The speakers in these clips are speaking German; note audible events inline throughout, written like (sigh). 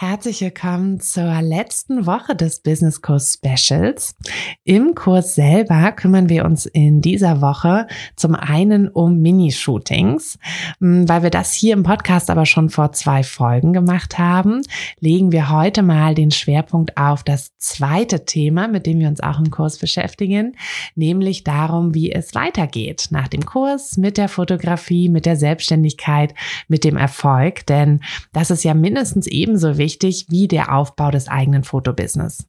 Herzlich willkommen zur letzten Woche des Business Kurs Specials. Im Kurs selber kümmern wir uns in dieser Woche zum einen um Minishootings. Hm, weil wir das hier im Podcast aber schon vor zwei Folgen gemacht haben, legen wir heute mal den Schwerpunkt auf das zweite Thema, mit dem wir uns auch im Kurs beschäftigen, nämlich darum, wie es weitergeht nach dem Kurs mit der Fotografie, mit der Selbstständigkeit, mit dem Erfolg. Denn das ist ja mindestens ebenso wichtig wichtig wie der Aufbau des eigenen Fotobusiness.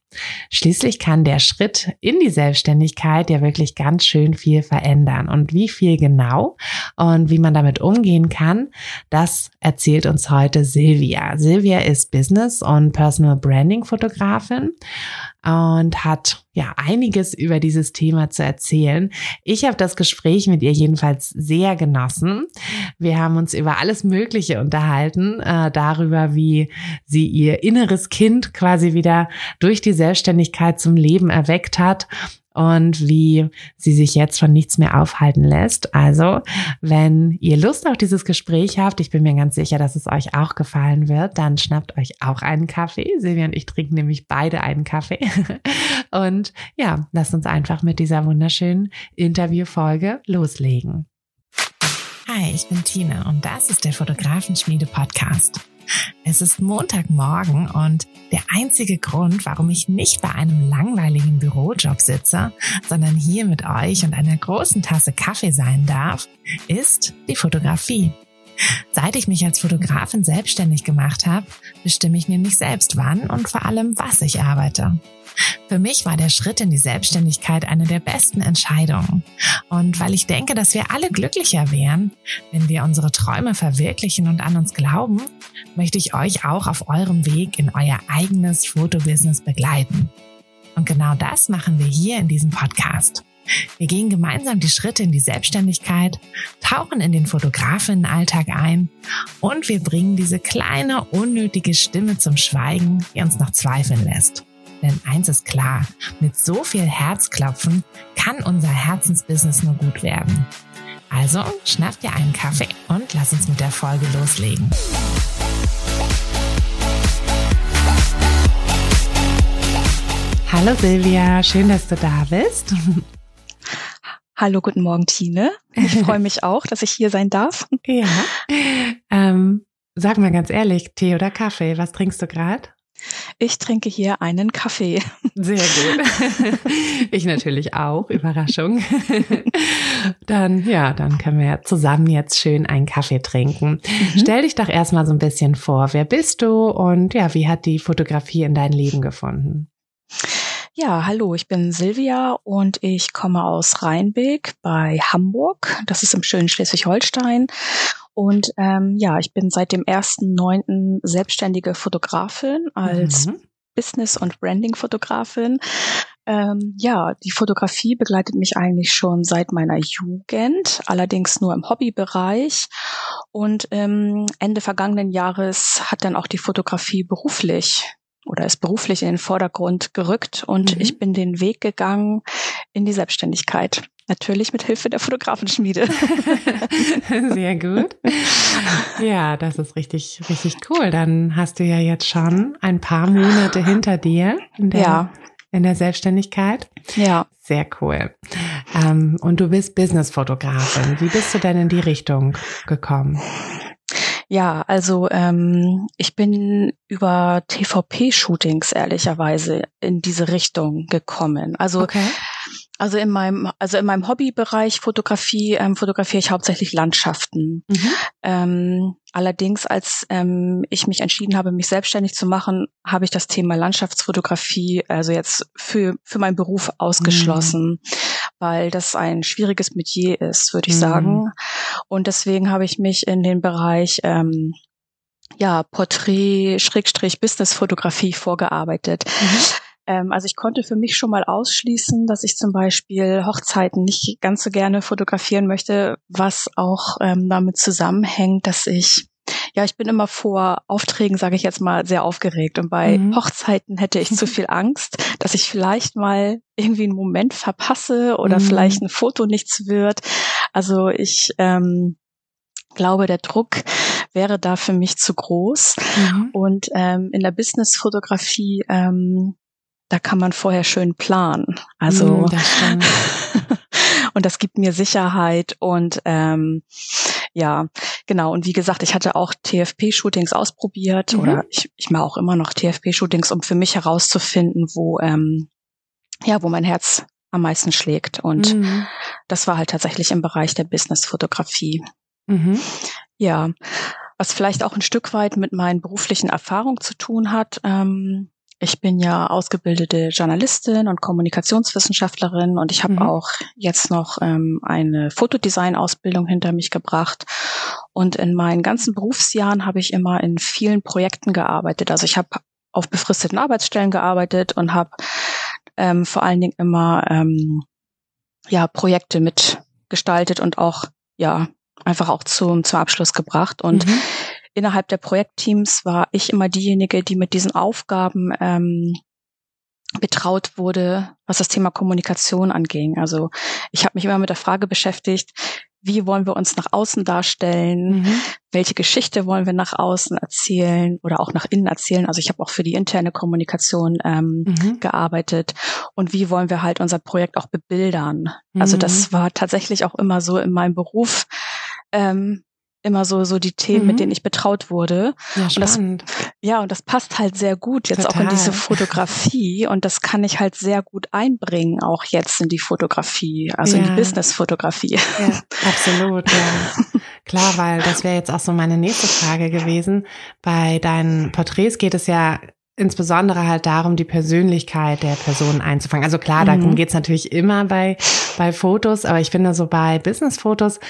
Schließlich kann der Schritt in die Selbstständigkeit ja wirklich ganz schön viel verändern. Und wie viel genau und wie man damit umgehen kann, das erzählt uns heute Silvia. Silvia ist Business- und Personal Branding Fotografin und hat ja einiges über dieses Thema zu erzählen. Ich habe das Gespräch mit ihr jedenfalls sehr genossen. Wir haben uns über alles Mögliche unterhalten, äh, darüber, wie sie ihr inneres Kind quasi wieder durch die Selbstständigkeit zum Leben erweckt hat und wie sie sich jetzt von nichts mehr aufhalten lässt. Also, wenn ihr Lust auf dieses Gespräch habt, ich bin mir ganz sicher, dass es euch auch gefallen wird, dann schnappt euch auch einen Kaffee. Silvia und ich trinken nämlich beide einen Kaffee. (laughs) Und ja, lasst uns einfach mit dieser wunderschönen Interviewfolge loslegen. Hi, ich bin Tina und das ist der Fotografenschmiede Podcast. Es ist Montagmorgen und der einzige Grund, warum ich nicht bei einem langweiligen Bürojob sitze, sondern hier mit euch und einer großen Tasse Kaffee sein darf, ist die Fotografie. Seit ich mich als Fotografin selbstständig gemacht habe, bestimme ich nämlich selbst wann und vor allem was ich arbeite. Für mich war der Schritt in die Selbstständigkeit eine der besten Entscheidungen. Und weil ich denke, dass wir alle glücklicher wären, wenn wir unsere Träume verwirklichen und an uns glauben, möchte ich euch auch auf eurem Weg in euer eigenes Fotobusiness begleiten. Und genau das machen wir hier in diesem Podcast. Wir gehen gemeinsam die Schritte in die Selbstständigkeit, tauchen in den Fotografinnenalltag ein und wir bringen diese kleine, unnötige Stimme zum Schweigen, die uns noch zweifeln lässt. Denn eins ist klar, mit so viel Herzklopfen kann unser Herzensbusiness nur gut werden. Also schnapp dir einen Kaffee und lass uns mit der Folge loslegen. Hallo Silvia, schön, dass du da bist. Hallo, guten Morgen, Tine. Ich (laughs) freue mich auch, dass ich hier sein darf. Ja. Ähm, sag mal ganz ehrlich, Tee oder Kaffee, was trinkst du gerade? Ich trinke hier einen Kaffee. Sehr gut. (laughs) Ich natürlich auch. Überraschung. Dann, ja, dann können wir zusammen jetzt schön einen Kaffee trinken. Mhm. Stell dich doch erstmal so ein bisschen vor. Wer bist du und ja, wie hat die Fotografie in dein Leben gefunden? Ja, hallo, ich bin Silvia und ich komme aus Rheinbeck bei Hamburg. Das ist im schönen Schleswig-Holstein. Und ähm, ja, ich bin seit dem 1.9. selbstständige Fotografin als mhm. Business- und Branding-Fotografin. Ähm, ja, die Fotografie begleitet mich eigentlich schon seit meiner Jugend, allerdings nur im Hobbybereich. Und ähm, Ende vergangenen Jahres hat dann auch die Fotografie beruflich oder ist beruflich in den Vordergrund gerückt und mhm. ich bin den Weg gegangen in die Selbstständigkeit. Natürlich mit Hilfe der Fotografenschmiede. (laughs) Sehr gut. Ja, das ist richtig, richtig cool. Dann hast du ja jetzt schon ein paar Monate hinter dir in der, ja. in der Selbstständigkeit. Ja. Sehr cool. Ähm, und du bist Business-Fotografin. Wie bist du denn in die Richtung gekommen? Ja, also ähm, ich bin über TVP-Shootings ehrlicherweise in diese Richtung gekommen. Also okay Also in meinem, also in meinem Hobbybereich Fotografie ähm, fotografiere ich hauptsächlich Landschaften. Mhm. Ähm, allerdings, als ähm, ich mich entschieden habe, mich selbstständig zu machen, habe ich das Thema Landschaftsfotografie, also jetzt für für meinen Beruf ausgeschlossen, mhm. Weil das ein schwieriges Metier ist, würde ich mhm. sagen. Und deswegen habe ich mich in den Bereich ähm, ja, Porträt, Schrägstrich, Business-Fotografie vorgearbeitet. Mhm. Ähm, also ich konnte für mich schon mal ausschließen, dass ich zum Beispiel Hochzeiten nicht ganz so gerne fotografieren möchte, was auch ähm, damit zusammenhängt, dass ich ja, ich bin immer vor Aufträgen, sage ich jetzt mal, sehr aufgeregt. Und bei mhm. Hochzeiten hätte ich zu viel Angst, dass ich vielleicht mal irgendwie einen Moment verpasse oder mhm. vielleicht ein Foto nichts wird. Also ich ähm, glaube, der Druck wäre da für mich zu groß. Mhm. Und ähm, in der Business-Fotografie ähm, da kann man vorher schön planen. Also mm, das (laughs) und das gibt mir Sicherheit und ähm, ja, genau. Und wie gesagt, ich hatte auch TFP-Shootings ausprobiert mhm. oder ich, ich mache auch immer noch TFP-Shootings, um für mich herauszufinden, wo ähm, ja, wo mein Herz am meisten schlägt. Und mhm. das war halt tatsächlich im Bereich der Business-Fotografie. Mhm. Ja, was vielleicht auch ein Stück weit mit meinen beruflichen Erfahrungen zu tun hat. Ähm, ich bin ja ausgebildete Journalistin und Kommunikationswissenschaftlerin und ich habe mhm. auch jetzt noch ähm, eine Fotodesign-Ausbildung hinter mich gebracht. Und in meinen ganzen Berufsjahren habe ich immer in vielen Projekten gearbeitet. Also ich habe auf befristeten Arbeitsstellen gearbeitet und habe ähm, vor allen Dingen immer ähm, ja Projekte mitgestaltet und auch ja einfach auch zum zum Abschluss gebracht und mhm innerhalb der Projektteams war ich immer diejenige, die mit diesen Aufgaben ähm, betraut wurde, was das Thema Kommunikation anging. Also ich habe mich immer mit der Frage beschäftigt, wie wollen wir uns nach außen darstellen, mhm. welche Geschichte wollen wir nach außen erzählen oder auch nach innen erzählen. Also ich habe auch für die interne Kommunikation ähm, mhm. gearbeitet und wie wollen wir halt unser Projekt auch bebildern. Mhm. Also das mhm. war tatsächlich auch immer so in meinem Beruf. Ähm, immer so so die Themen, mhm. mit denen ich betraut wurde. Ja, und das, ja, und das passt halt sehr gut jetzt Total. auch in diese Fotografie und das kann ich halt sehr gut einbringen, auch jetzt in die Fotografie, also ja. in die Business-Fotografie. Ja, absolut, ja. (laughs) Klar, weil das wäre jetzt auch so meine nächste Frage gewesen. Bei deinen Porträts geht es ja insbesondere halt darum, die Persönlichkeit der Person einzufangen. Also klar, darum mhm. geht's natürlich immer bei, bei Fotos, aber ich finde so bei Business-Fotos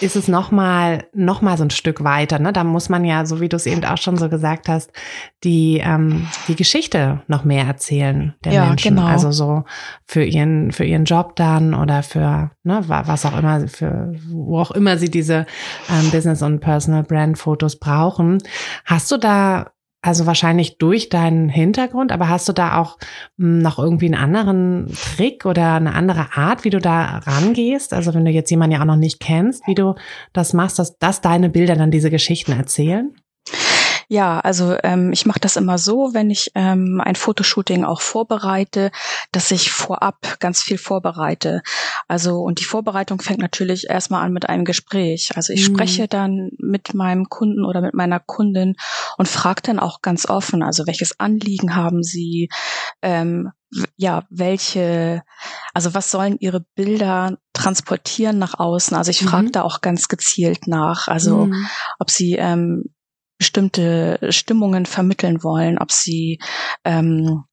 ist es nochmal noch mal so ein Stück weiter. Ne? Da muss man ja, so wie du es eben auch schon so gesagt hast, die, ähm, die Geschichte noch mehr erzählen der ja, Menschen. Genau. Also so für ihren, für ihren Job dann oder für ne, was auch immer, für wo auch immer sie diese ähm, Business- und Personal-Brand-Fotos brauchen. Hast du da also wahrscheinlich durch deinen Hintergrund, aber hast du da auch hm, noch irgendwie einen anderen Trick oder eine andere Art, wie du da rangehst? Also wenn du jetzt jemanden ja auch noch nicht kennst, wie du das machst, dass, dass deine Bilder dann diese Geschichten erzählen? Ja, also ähm, ich mache das immer so, wenn ich ähm, ein Fotoshooting auch vorbereite, dass ich vorab ganz viel vorbereite. Also und die Vorbereitung fängt natürlich erstmal an mit einem Gespräch. Also ich mhm. spreche dann mit meinem Kunden oder mit meiner Kundin und frage dann auch ganz offen, also welches Anliegen haben sie, ähm, ja, welche, also was sollen ihre Bilder transportieren nach außen? Also ich frage mhm. da auch ganz gezielt nach, also mhm. ob sie ähm, bestimmte Stimmungen vermitteln wollen, ob sie ähm,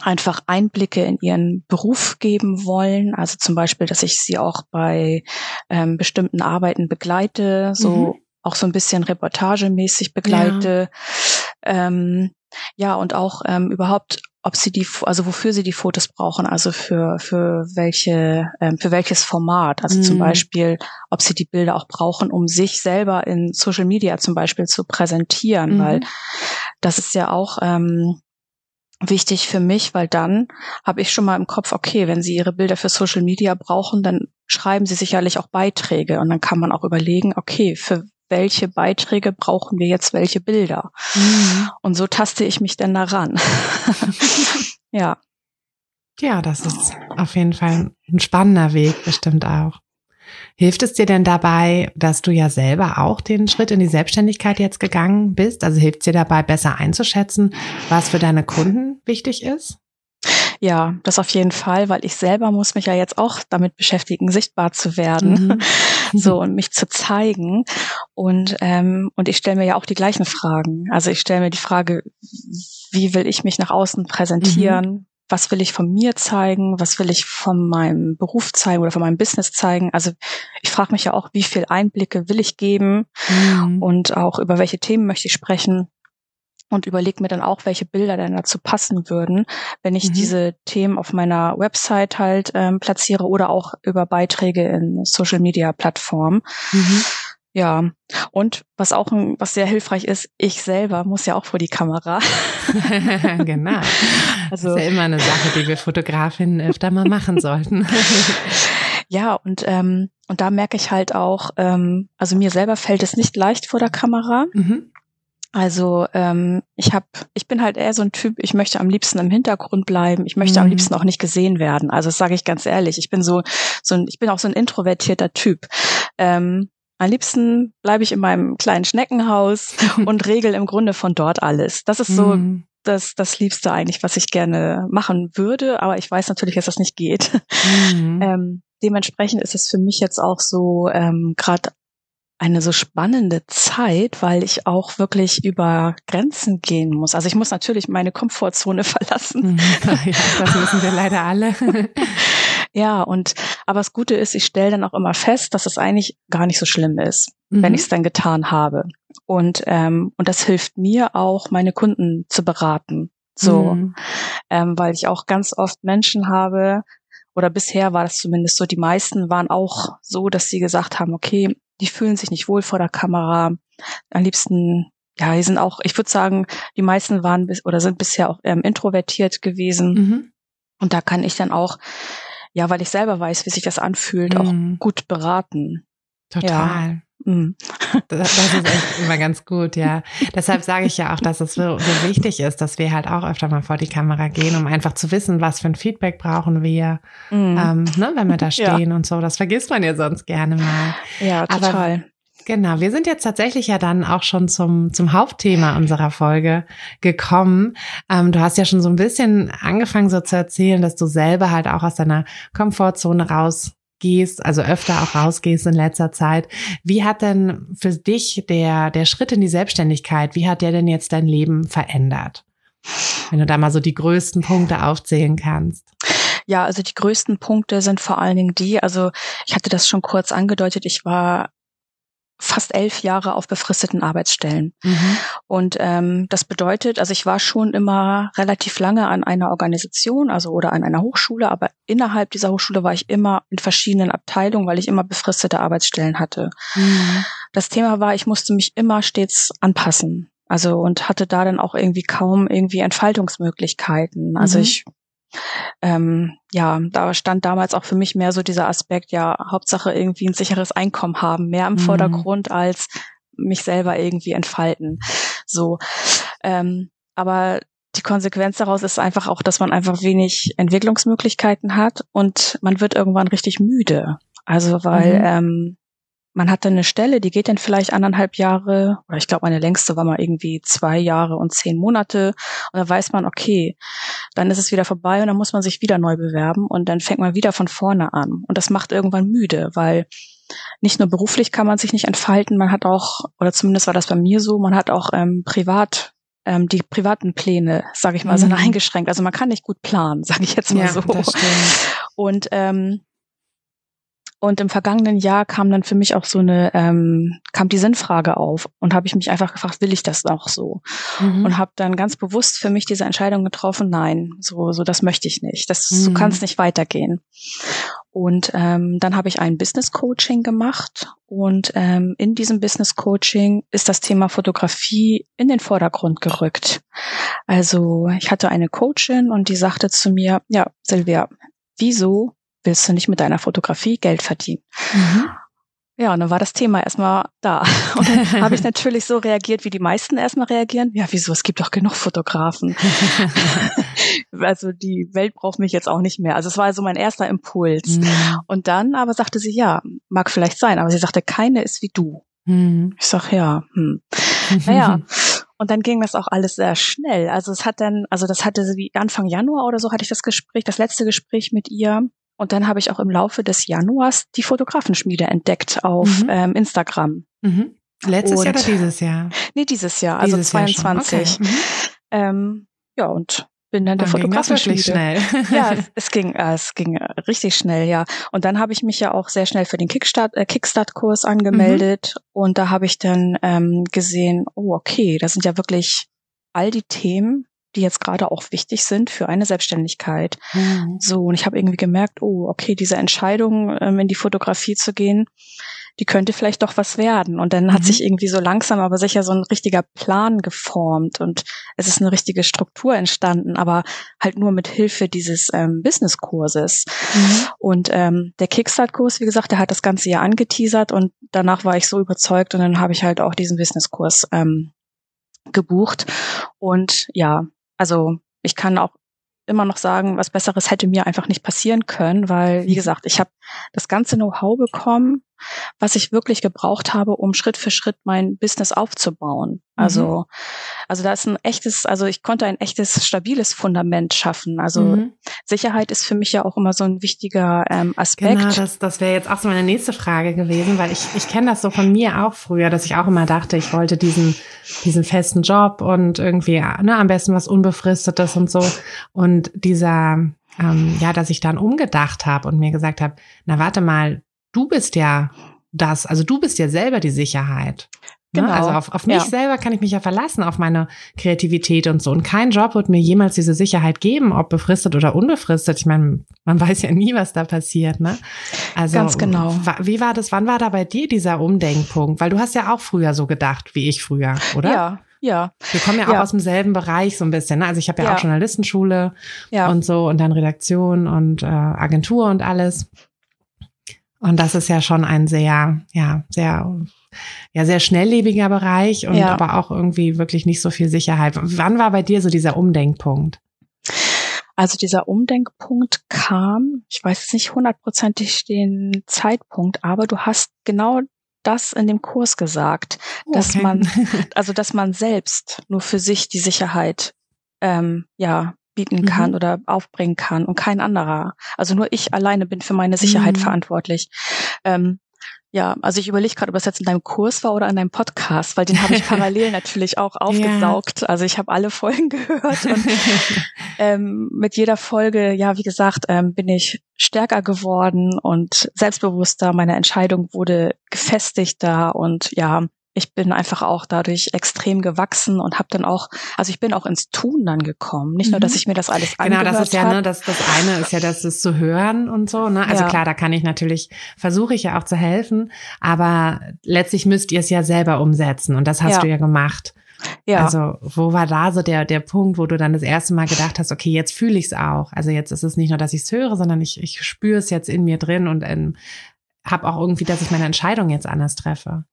einfach Einblicke in ihren Beruf geben wollen. Also zum Beispiel, dass ich sie auch bei ähm, bestimmten Arbeiten begleite, so mhm. auch so ein bisschen reportagemäßig begleite. Ja, ähm, ja und auch ähm, überhaupt ob sie die, also wofür sie die Fotos brauchen, also für, für welche, ähm, für welches Format. Also mhm. zum Beispiel, ob sie die Bilder auch brauchen, um sich selber in Social Media zum Beispiel zu präsentieren, mhm. weil das ist ja auch ähm, wichtig für mich, weil dann habe ich schon mal im Kopf, okay, wenn sie ihre Bilder für Social Media brauchen, dann schreiben sie sicherlich auch Beiträge und dann kann man auch überlegen, okay, für welche Beiträge brauchen wir jetzt welche Bilder. Mhm. Und so taste ich mich denn daran. (laughs) ja. Ja, das ist auf jeden Fall ein spannender Weg, bestimmt auch. Hilft es dir denn dabei, dass du ja selber auch den Schritt in die Selbstständigkeit jetzt gegangen bist? Also hilft es dir dabei, besser einzuschätzen, was für deine Kunden wichtig ist? Ja, das auf jeden Fall, weil ich selber muss mich ja jetzt auch damit beschäftigen, sichtbar zu werden, mhm. (laughs) so und mich zu zeigen. Und ähm, und ich stelle mir ja auch die gleichen Fragen. Also ich stelle mir die Frage, wie will ich mich nach außen präsentieren? Mhm. Was will ich von mir zeigen? Was will ich von meinem Beruf zeigen oder von meinem Business zeigen? Also ich frage mich ja auch, wie viel Einblicke will ich geben mhm. und auch über welche Themen möchte ich sprechen und überlege mir dann auch, welche Bilder denn dazu passen würden, wenn ich mhm. diese Themen auf meiner Website halt ähm, platziere oder auch über Beiträge in Social Media Plattformen. Mhm. Ja, und was auch ein, was sehr hilfreich ist, ich selber muss ja auch vor die Kamera. (laughs) genau. (laughs) Also, das ist ja immer eine Sache, die wir Fotografinnen öfter mal machen sollten. (laughs) ja, und, ähm, und da merke ich halt auch, ähm, also mir selber fällt es nicht leicht vor der Kamera. Mhm. Also ähm, ich habe, ich bin halt eher so ein Typ, ich möchte am liebsten im Hintergrund bleiben, ich möchte mhm. am liebsten auch nicht gesehen werden. Also das sage ich ganz ehrlich. Ich bin so, so ein, ich bin auch so ein introvertierter Typ. Ähm, am liebsten bleibe ich in meinem kleinen Schneckenhaus (laughs) und regel im Grunde von dort alles. Das ist so mhm. das, das Liebste eigentlich, was ich gerne machen würde, aber ich weiß natürlich, dass das nicht geht. Mhm. (laughs) Ähm, dementsprechend ist es für mich jetzt auch so ähm, gerade eine so spannende Zeit, weil ich auch wirklich über Grenzen gehen muss. Also ich muss natürlich meine Komfortzone (laughs) verlassen. Mhm. Ja, das müssen wir leider alle. Ja, und aber das Gute ist, ich stelle dann auch immer fest, dass es eigentlich gar nicht so schlimm ist, mhm. wenn ich es dann getan habe. Und ähm, und das hilft mir auch, meine Kunden zu beraten. So, mhm. ähm, weil ich auch ganz oft Menschen habe, oder bisher war das zumindest so, die meisten waren auch so, dass sie gesagt haben, okay, die fühlen sich nicht wohl vor der Kamera. Am liebsten, ja, die sind auch, ich würde sagen, die meisten waren bis oder sind bisher auch ähm, introvertiert gewesen. Mhm. Und da kann ich dann auch, ja, weil ich selber weiß, wie sich das anfühlt, mhm. auch gut beraten. Total. Ja. Mhm. Das, das, ist echt immer ganz gut, ja. (laughs) Deshalb sage ich ja auch, dass es so, so, wichtig ist, dass wir halt auch öfter mal vor die Kamera gehen, um einfach zu wissen, was für ein Feedback brauchen wir, mhm. ähm, ne, wenn wir da (laughs) stehen ja. und so. Das vergisst man ja sonst gerne mal. Ja, total. Aber, Genau, wir sind jetzt tatsächlich ja dann auch schon zum, zum Hauptthema unserer Folge gekommen. Ähm, du hast ja schon so ein bisschen angefangen so zu erzählen, dass du selber halt auch aus deiner Komfortzone raus gehst, also öfter auch rausgehst in letzter Zeit. Wie hat denn für dich der, der Schritt in die Selbstständigkeit, wie hat der denn jetzt dein Leben verändert? Wenn du da mal so die größten Punkte aufzählen kannst. Ja, also die größten Punkte sind vor allen Dingen die, also ich hatte das schon kurz angedeutet, ich war fast elf Jahre auf befristeten Arbeitsstellen. Mhm. Und ähm, das bedeutet, also ich war schon immer relativ lange an einer Organisation, also oder an einer Hochschule, aber innerhalb dieser Hochschule war ich immer in verschiedenen Abteilungen, weil ich immer befristete Arbeitsstellen hatte. Mhm. Das Thema war, ich musste mich immer stets anpassen. Also und hatte da dann auch irgendwie kaum irgendwie Entfaltungsmöglichkeiten. Also mhm. ich ähm, ja, da stand damals auch für mich mehr so dieser Aspekt, ja, Hauptsache irgendwie ein sicheres Einkommen haben, mehr im mhm. Vordergrund als mich selber irgendwie entfalten. So, ähm, aber die Konsequenz daraus ist einfach auch, dass man einfach wenig Entwicklungsmöglichkeiten hat und man wird irgendwann richtig müde. Also weil mhm. ähm, man hat dann eine Stelle, die geht dann vielleicht anderthalb Jahre, oder ich glaube, meine längste war mal irgendwie zwei Jahre und zehn Monate. Und dann weiß man, okay, dann ist es wieder vorbei und dann muss man sich wieder neu bewerben und dann fängt man wieder von vorne an. Und das macht irgendwann müde, weil nicht nur beruflich kann man sich nicht entfalten, man hat auch, oder zumindest war das bei mir so, man hat auch ähm, privat ähm, die privaten Pläne, sage ich mal, mhm. sind eingeschränkt. Also man kann nicht gut planen, (laughs) sage ich jetzt mal ja, so. Und ähm, und im vergangenen Jahr kam dann für mich auch so eine, ähm, kam die Sinnfrage auf und habe ich mich einfach gefragt, will ich das auch so? Mhm. Und habe dann ganz bewusst für mich diese Entscheidung getroffen, nein, so, so das möchte ich nicht. Das, mhm. so kann es nicht weitergehen. Und ähm, dann habe ich ein Business Coaching gemacht und ähm, in diesem Business Coaching ist das Thema Fotografie in den Vordergrund gerückt. Also ich hatte eine Coachin und die sagte zu mir, ja, Silvia, wieso willst du nicht mit deiner Fotografie Geld verdienen? Mhm. Ja, und dann war das Thema erstmal da. (laughs) Und dann habe ich natürlich so reagiert, wie die meisten erstmal reagieren. Ja, wieso? Es gibt doch genug Fotografen. (laughs) also die Welt braucht mich jetzt auch nicht mehr. Also es war so also mein erster Impuls. Mhm. Und dann aber sagte sie, ja, mag vielleicht sein, aber sie sagte, keine ist wie du. Mhm. Ich sag, ja, hm. naja. (laughs) Und dann ging das auch alles sehr schnell. Also es hat dann, also das hatte sie Anfang Januar oder so hatte ich das Gespräch, das letzte Gespräch mit ihr. Und dann habe ich auch im Laufe des Januars die Fotografenschmiede entdeckt auf mhm. ähm, Instagram. Mhm. Letztes und, Jahr oder dieses Jahr? Nee, dieses Jahr, also dieses 22. Jahr okay. mhm. ähm, ja, und bin dann, dann der Fotografenschmiede. schnell. (laughs) ja, es ging, äh, es ging richtig schnell, ja. Und dann habe ich mich ja auch sehr schnell für den Kickstart, äh, Kickstart-Kurs angemeldet mhm. und da habe ich dann ähm, gesehen, oh okay, das sind ja wirklich all die Themen, die jetzt gerade auch wichtig sind für eine Selbstständigkeit. Mhm. So, und ich habe irgendwie gemerkt, oh, okay, diese Entscheidung, ähm, in die Fotografie zu gehen, die könnte vielleicht doch was werden. Und dann mhm. hat sich irgendwie so langsam aber sicher so ein richtiger Plan geformt und es ist eine richtige Struktur entstanden, aber halt nur mit Hilfe dieses ähm, Business-Kurses. Mhm. Und ähm, der Kickstart-Kurs, wie gesagt, der hat das ganze Jahr angeteasert und danach war ich so überzeugt und dann habe ich halt auch diesen Business-Kurs ähm, gebucht. Und ja, also ich kann auch immer noch sagen, was Besseres hätte mir einfach nicht passieren können, weil, wie gesagt, ich habe das ganze Know-how bekommen, was ich wirklich gebraucht habe, um Schritt für Schritt mein Business aufzubauen. Also, mhm. also da ist ein echtes, also ich konnte ein echtes, stabiles Fundament schaffen. Also mhm. Sicherheit ist für mich ja auch immer so ein wichtiger ähm, Aspekt. Genau, das, das wäre jetzt auch so meine nächste Frage gewesen, weil ich, ich kenne das so von mir auch früher, dass ich auch immer dachte, ich wollte diesen, diesen festen Job und irgendwie, ne, am besten was Unbefristetes und so. Und dieser, ähm, ja, dass ich dann umgedacht habe und mir gesagt habe, na warte mal, du bist ja das, also du bist ja selber die Sicherheit. Ne? Genau. Also auf, auf mich ja. selber kann ich mich ja verlassen, auf meine Kreativität und so. Und kein Job wird mir jemals diese Sicherheit geben, ob befristet oder unbefristet. Ich meine, man weiß ja nie, was da passiert, ne? Also, Ganz genau. Wie war das? Wann war da bei dir dieser Umdenkpunkt? Weil du hast ja auch früher so gedacht, wie ich früher, oder? Ja, ja. Wir kommen ja auch ja. aus demselben Bereich so ein bisschen. Ne? Also ich habe ja, ja, auch Journalistenschule ja. und so und dann Redaktion und äh, Agentur und alles. Und das ist ja schon ein sehr, ja, sehr, ja, sehr schnelllebiger Bereich und ja. aber auch irgendwie wirklich nicht so viel Sicherheit. Wann war bei dir so dieser Umdenkpunkt? Also dieser Umdenkpunkt kam, ich weiß jetzt nicht hundertprozentig den Zeitpunkt, aber du hast genau das in dem Kurs gesagt, oh, dass okay. man, (laughs) also dass man selbst nur für sich die Sicherheit ähm, ja bieten kann mhm. oder aufbringen kann und kein anderer. Also nur ich alleine bin für meine Sicherheit mhm. verantwortlich. Ähm, ja, also ich überlege gerade, ob das jetzt in deinem Kurs war oder in deinem Podcast, weil den habe ich (laughs) parallel natürlich auch aufgesaugt. Ja. Also ich habe alle Folgen (laughs) gehört und (laughs) ähm, mit jeder Folge, ja, wie gesagt, ähm, bin ich stärker geworden und selbstbewusster. Meine Entscheidung wurde gefestigter und ja, ich bin einfach auch dadurch extrem gewachsen und habe dann auch, also ich bin auch ins Tun dann gekommen. Nicht nur, dass mhm. ich mir das alles genau, angehört Genau, das ist ja, ne, das, das eine ist ja, das ist zu hören und so. Ne? Also ja. klar, da kann ich natürlich, versuche ich ja auch zu helfen, aber letztlich müsst ihr es ja selber umsetzen und das hast ja. du ja gemacht. Ja. Also, wo war da so der, der Punkt, wo du dann das erste Mal gedacht hast, okay, jetzt fühle ich es auch. Also jetzt ist es nicht nur, dass ich es höre, sondern ich, ich spüre es jetzt in mir drin und ähm, habe auch irgendwie, dass ich meine Entscheidung jetzt anders treffe.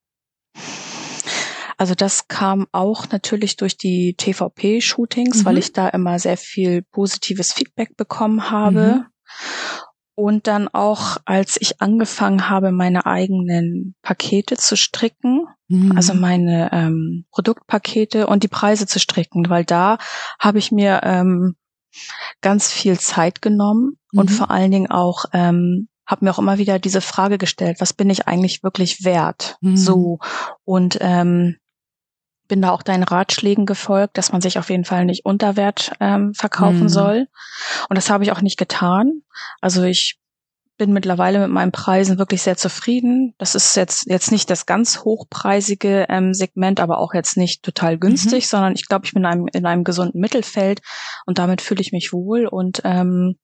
Also das kam auch natürlich durch die TVP-Shootings, mhm. weil ich da immer sehr viel positives Feedback bekommen habe. Mhm. Und dann auch, als ich angefangen habe, meine eigenen Pakete zu stricken, mhm. also meine ähm, Produktpakete und die Preise zu stricken, weil da habe ich mir ähm, ganz viel Zeit genommen und mhm. vor allen Dingen auch ähm, habe mir auch immer wieder diese Frage gestellt, was bin ich eigentlich wirklich wert? Mhm. So und ähm, bin da auch deinen Ratschlägen gefolgt, dass man sich auf jeden Fall nicht unter Wert ähm, verkaufen mhm. soll. Und das habe ich auch nicht getan. Also ich bin mittlerweile mit meinen Preisen wirklich sehr zufrieden. Das ist jetzt jetzt nicht das ganz hochpreisige ähm, Segment, aber auch jetzt nicht total günstig, mhm. sondern ich glaube, ich bin in einem, in einem gesunden Mittelfeld und damit fühle ich mich wohl. Und ähm,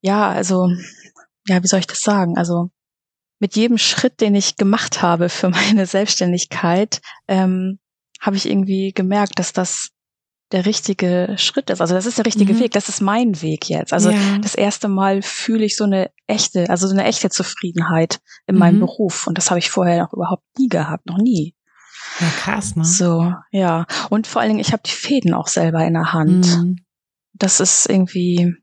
ja, also ja, wie soll ich das sagen? Also mit jedem Schritt, den ich gemacht habe für (laughs) meine Selbstständigkeit, ähm, habe ich irgendwie gemerkt, dass das der richtige Schritt ist. Also das ist der richtige mhm. Weg. Das ist mein Weg jetzt. Also ja. das erste Mal fühle ich so eine echte, also so eine echte Zufriedenheit in mhm. meinem Beruf. Und das habe ich vorher noch überhaupt nie gehabt, noch nie. Ja, krass, ne? So, ja. Und vor allen Dingen, ich habe die Fäden auch selber in der Hand. Mhm. Das ist irgendwie,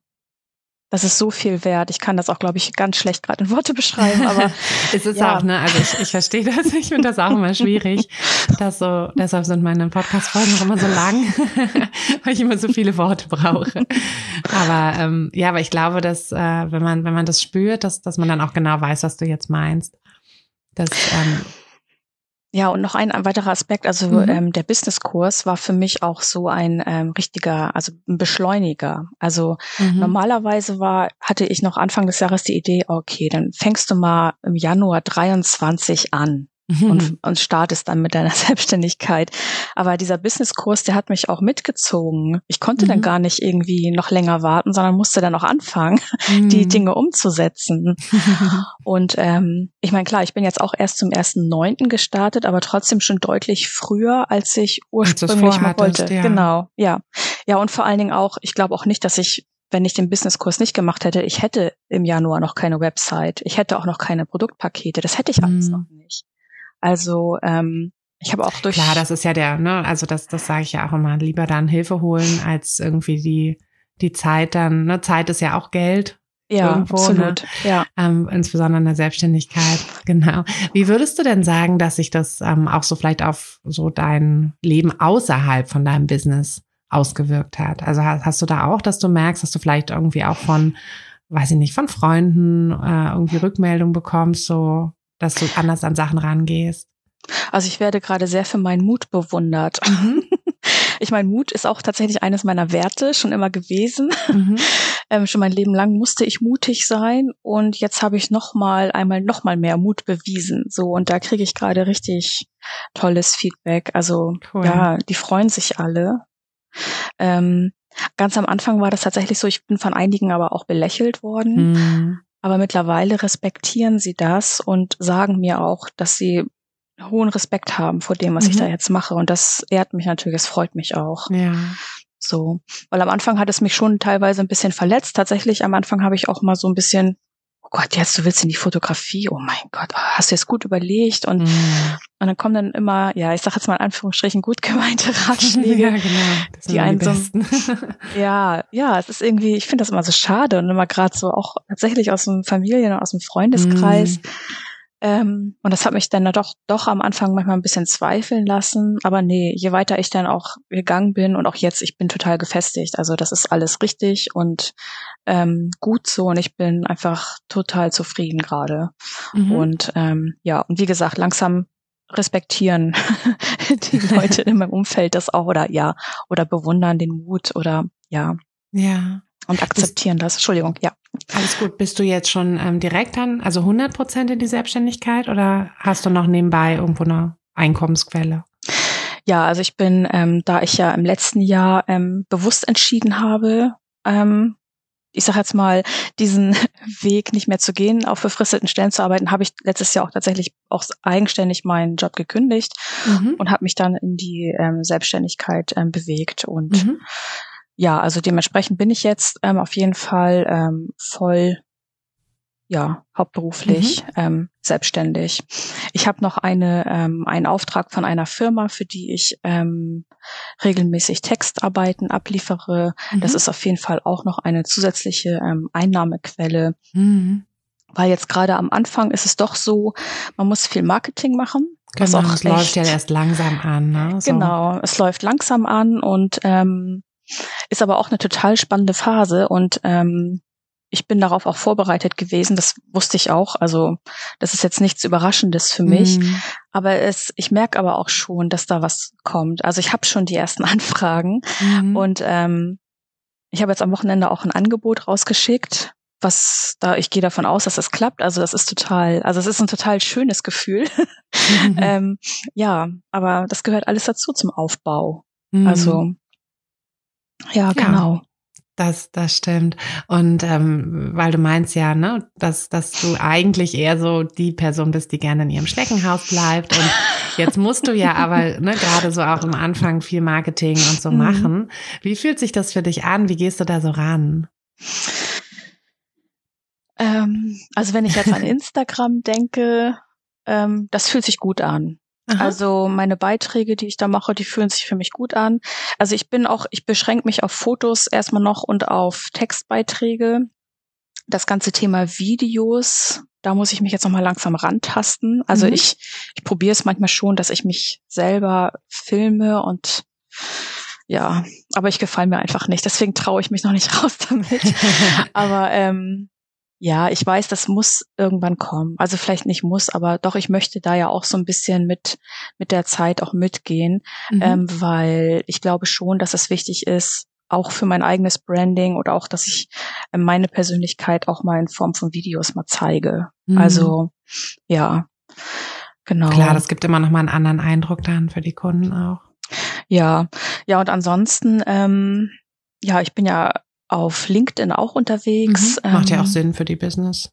das ist so viel wert. Ich kann das auch, glaube ich, ganz schlecht gerade in Worte beschreiben, aber (laughs) es ist ja. auch, ne, also ich, ich verstehe das, ich finde das auch immer schwierig. Das so, deshalb sind meine Podcast-Folgen auch immer so lang, (laughs) weil ich immer so viele Worte brauche. Aber ähm, ja, aber ich glaube, dass äh, wenn man, wenn man das spürt, dass, dass man dann auch genau weiß, was du jetzt meinst. Das, ähm, ja, und noch ein, ein weiterer Aspekt, also mhm. ähm, der Businesskurs war für mich auch so ein ähm, richtiger, also ein Beschleuniger. Also mhm. normalerweise war, hatte ich noch Anfang des Jahres die Idee, okay, dann fängst du mal im Januar 23 an und, (laughs) und startest dann mit deiner (laughs) Selbstständigkeit. Aber dieser Businesskurs, der hat mich auch mitgezogen. Ich konnte mhm. dann gar nicht irgendwie noch länger warten, sondern musste dann auch anfangen, (laughs) mhm. die Dinge umzusetzen. und ähm, ich meine, klar, ich bin jetzt auch erst zum ersten Neunten gestartet, aber trotzdem schon deutlich früher, als ich ursprünglich mal wollte. Ja. Genau, ja. Ja, und vor allen Dingen auch, ich glaube auch nicht, dass ich wenn ich den Businesskurs nicht gemacht hätte, ich hätte im Januar noch keine Website, ich hätte auch noch keine Produktpakete, das hätte ich alles mhm. noch nicht. Also ähm, ich habe auch durch. Klar, das ist ja der, ne, also das, das sage ich ja auch immer, lieber dann Hilfe holen, als irgendwie die, die Zeit dann, ne, Zeit ist ja auch Geld. Ja, irgendwo, ne? absolut. Ne? Ja. Ähm, insbesondere in der Selbstständigkeit. (laughs) Genau. Wie würdest du denn sagen, dass sich das ähm, auch so vielleicht auf so dein Leben außerhalb von deinem Business ausgewirkt hat? Also hast, hast du da auch, dass du merkst, dass du vielleicht irgendwie auch von, weiß ich nicht, von Freunden äh, irgendwie Rückmeldung bekommst, so dass du anders an Sachen rangehst? Also ich werde gerade sehr für meinen Mut bewundert. Mhm. (laughs) Ich meine, Mut ist auch tatsächlich eines meiner Werte schon immer gewesen. Mhm. (laughs) Ähm, schon mein Leben lang musste ich mutig sein und jetzt habe ich noch mal einmal noch mal mehr Mut bewiesen. So und da kriege ich gerade richtig tolles Feedback. Also cool. ja, die freuen sich alle. Ähm, ganz am Anfang war das tatsächlich so. Ich bin von einigen aber auch belächelt worden. Mhm. Aber mittlerweile respektieren sie das und sagen mir auch, dass sie hohen Respekt haben vor dem, was mhm. ich da jetzt mache. Und das ehrt mich natürlich, es freut mich auch. Ja. So. Weil am Anfang hat es mich schon teilweise ein bisschen verletzt. Tatsächlich am Anfang habe ich auch mal so ein bisschen Gott, jetzt du willst in die Fotografie, oh mein Gott, hast du jetzt gut überlegt und, mm. und dann kommen dann immer, ja, ich sage jetzt mal in Anführungsstrichen gut gemeinte (laughs) Ratschläge, ja, genau. die einen so, (laughs) ja, ja, es ist irgendwie, ich finde das immer so schade und immer gerade so auch tatsächlich aus dem Familien- und aus dem Freundeskreis. Mm ähm, und das hat mich dann doch, doch am Anfang manchmal ein bisschen zweifeln lassen. Aber nee, je weiter ich dann auch gegangen bin und auch jetzt, ich bin total gefestigt. Also das ist alles richtig und ähm, gut so und ich bin einfach total zufrieden gerade. Mhm. Und ähm, ja, und wie gesagt, langsam respektieren (laughs) die Leute in meinem Umfeld das auch oder ja, oder bewundern den Mut oder ja. Ja. Und akzeptieren das. Entschuldigung, ja. Alles gut. Bist du jetzt schon ähm, direkt dann, also 100 Prozent in die Selbstständigkeit oder hast du noch nebenbei irgendwo eine Einkommensquelle? Ja, also ich bin, ähm, da ich ja im letzten Jahr ähm, bewusst entschieden habe, ähm, ich sage jetzt mal, diesen (laughs) Weg nicht mehr zu gehen, auf befristeten Stellen zu arbeiten, habe ich letztes Jahr auch tatsächlich auch eigenständig meinen Job gekündigt mhm. und habe mich dann in die ähm, Selbstständigkeit ähm, bewegt und mhm ja, also dementsprechend bin ich jetzt ähm, auf jeden Fall ähm, voll ja, hauptberuflich mhm. ähm, selbstständig. Ich habe noch eine, ähm, einen Auftrag von einer Firma, für die ich ähm, regelmäßig Textarbeiten abliefere. Mhm. Das ist auf jeden Fall auch noch eine zusätzliche ähm, Einnahmequelle. Mhm. Weil jetzt gerade am Anfang ist es doch so, man muss viel Marketing machen. Genau, es läuft ja erst langsam an. Ne? So. Genau, es läuft langsam an und ähm, ist aber auch eine total spannende Phase und ähm, ich bin darauf auch vorbereitet gewesen. Das wusste ich auch. Also das ist jetzt nichts Überraschendes für mich. Mm. Aber es, ich merke aber auch schon, dass da was kommt. Also ich habe schon die ersten (laughs) Anfragen mm. und ähm, ich habe jetzt am Wochenende auch ein Angebot rausgeschickt, was da, ich gehe davon aus, dass das klappt. Also das ist total, also es ist ein total schönes Gefühl. Mhm. (laughs) ähm, ja, aber das gehört alles dazu zum Aufbau. Mhm. Also ja, genau. Ja, das, das stimmt. Und ähm, weil du meinst ja, ne, dass, dass du eigentlich eher so die Person bist, die gerne in ihrem Schneckenhaus bleibt. Und jetzt musst du ja aber ne, gerade so auch am Anfang viel Marketing und so mhm. machen. Wie fühlt sich das für dich an? Wie gehst du da so ran? Ähm, also wenn ich jetzt an Instagram denke, ähm, das fühlt sich gut an. Aha. Also meine Beiträge, die ich da mache, die fühlen sich für mich gut an. Also ich bin auch, ich beschränke mich auf Fotos erstmal noch und auf Textbeiträge. das ganze Thema Videos, da muss ich mich jetzt nochmal langsam rantasten. Also mhm. ich, ich probiere es manchmal schon, dass ich mich selber filme und ja, aber ich gefalle mir einfach nicht. Deswegen traue ich mich noch nicht (laughs) raus damit. (laughs) aber ähm, ja, ich weiß, das muss irgendwann kommen. Also vielleicht nicht muss, aber doch, ich möchte da ja auch so ein bisschen mit, mit der Zeit auch mitgehen, mhm. ähm, weil ich glaube schon, dass es wichtig ist, auch für mein eigenes Branding oder auch, dass ich äh, meine Persönlichkeit auch mal in Form von Videos mal zeige. Mhm. Also ja, genau. Klar, das gibt immer noch mal einen anderen Eindruck dann für die Kunden auch. Ja, ja und ansonsten, ähm, ja, ich bin ja auf LinkedIn auch unterwegs. Mhm. Macht ja auch ähm, Sinn für die Business.